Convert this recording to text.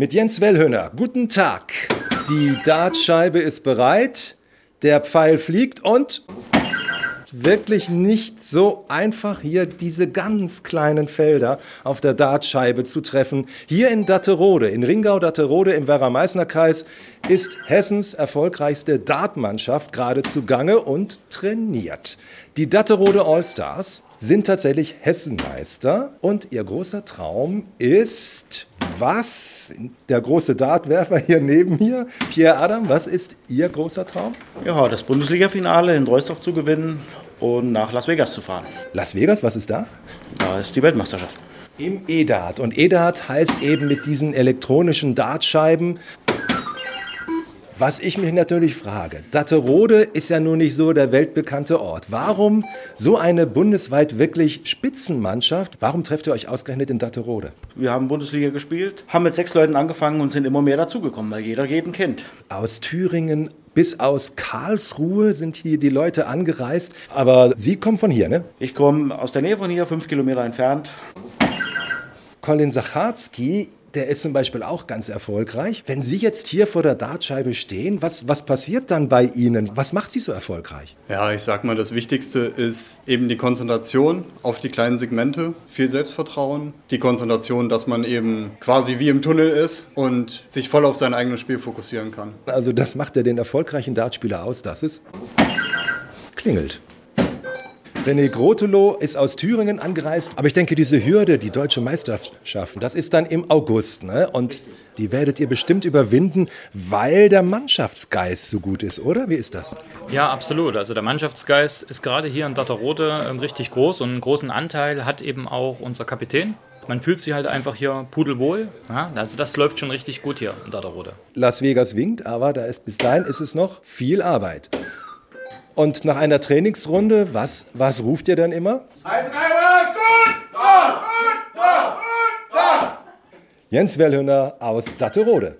mit Jens Wellhöhner. Guten Tag. Die Dartscheibe ist bereit, der Pfeil fliegt und wirklich nicht so einfach, hier diese ganz kleinen Felder auf der Dartscheibe zu treffen. Hier in Datterode, in Ringau-Datterode im Werra-Meißner-Kreis, ist Hessens erfolgreichste Dartmannschaft gerade zugange und trainiert. Die Datterode Allstars sind tatsächlich Hessenmeister und ihr großer Traum ist was? Der große Dartwerfer hier neben mir, Pierre Adam, was ist Ihr großer Traum? Ja, das Bundesliga-Finale in Reusdorf zu gewinnen und nach Las Vegas zu fahren. Las Vegas, was ist da? Da ist die Weltmeisterschaft. Im E-Dart. Und E-Dart heißt eben mit diesen elektronischen Dartscheiben, was ich mich natürlich frage, Datterode ist ja nun nicht so der weltbekannte Ort. Warum so eine bundesweit wirklich Spitzenmannschaft? Warum trefft ihr euch ausgerechnet in Datterode? Wir haben Bundesliga gespielt, haben mit sechs Leuten angefangen und sind immer mehr dazugekommen, weil jeder jeden kennt. Aus Thüringen bis aus Karlsruhe sind hier die Leute angereist. Aber Sie kommen von hier, ne? Ich komme aus der Nähe von hier, fünf Kilometer entfernt. Colin Sacharski der ist zum Beispiel auch ganz erfolgreich. Wenn Sie jetzt hier vor der Dartscheibe stehen, was, was passiert dann bei Ihnen? Was macht Sie so erfolgreich? Ja, ich sag mal, das Wichtigste ist eben die Konzentration auf die kleinen Segmente, viel Selbstvertrauen, die Konzentration, dass man eben quasi wie im Tunnel ist und sich voll auf sein eigenes Spiel fokussieren kann. Also das macht ja den erfolgreichen Dartspieler aus, dass es klingelt. René Grotelo ist aus Thüringen angereist. Aber ich denke, diese Hürde, die deutsche Meisterschaften, das ist dann im August. Ne? Und die werdet ihr bestimmt überwinden, weil der Mannschaftsgeist so gut ist, oder? Wie ist das? Ja, absolut. Also der Mannschaftsgeist ist gerade hier in Datterode ähm, richtig groß und einen großen Anteil hat eben auch unser Kapitän. Man fühlt sich halt einfach hier pudelwohl. Ja, also das läuft schon richtig gut hier in Datterode. Las Vegas winkt, aber da ist, bis dahin ist es noch viel Arbeit. Und nach einer Trainingsrunde, was, was ruft ihr dann immer? Ein Treiber ist gut! Gut, dort, gut, dort. Jens Wellhöhner aus Datterode.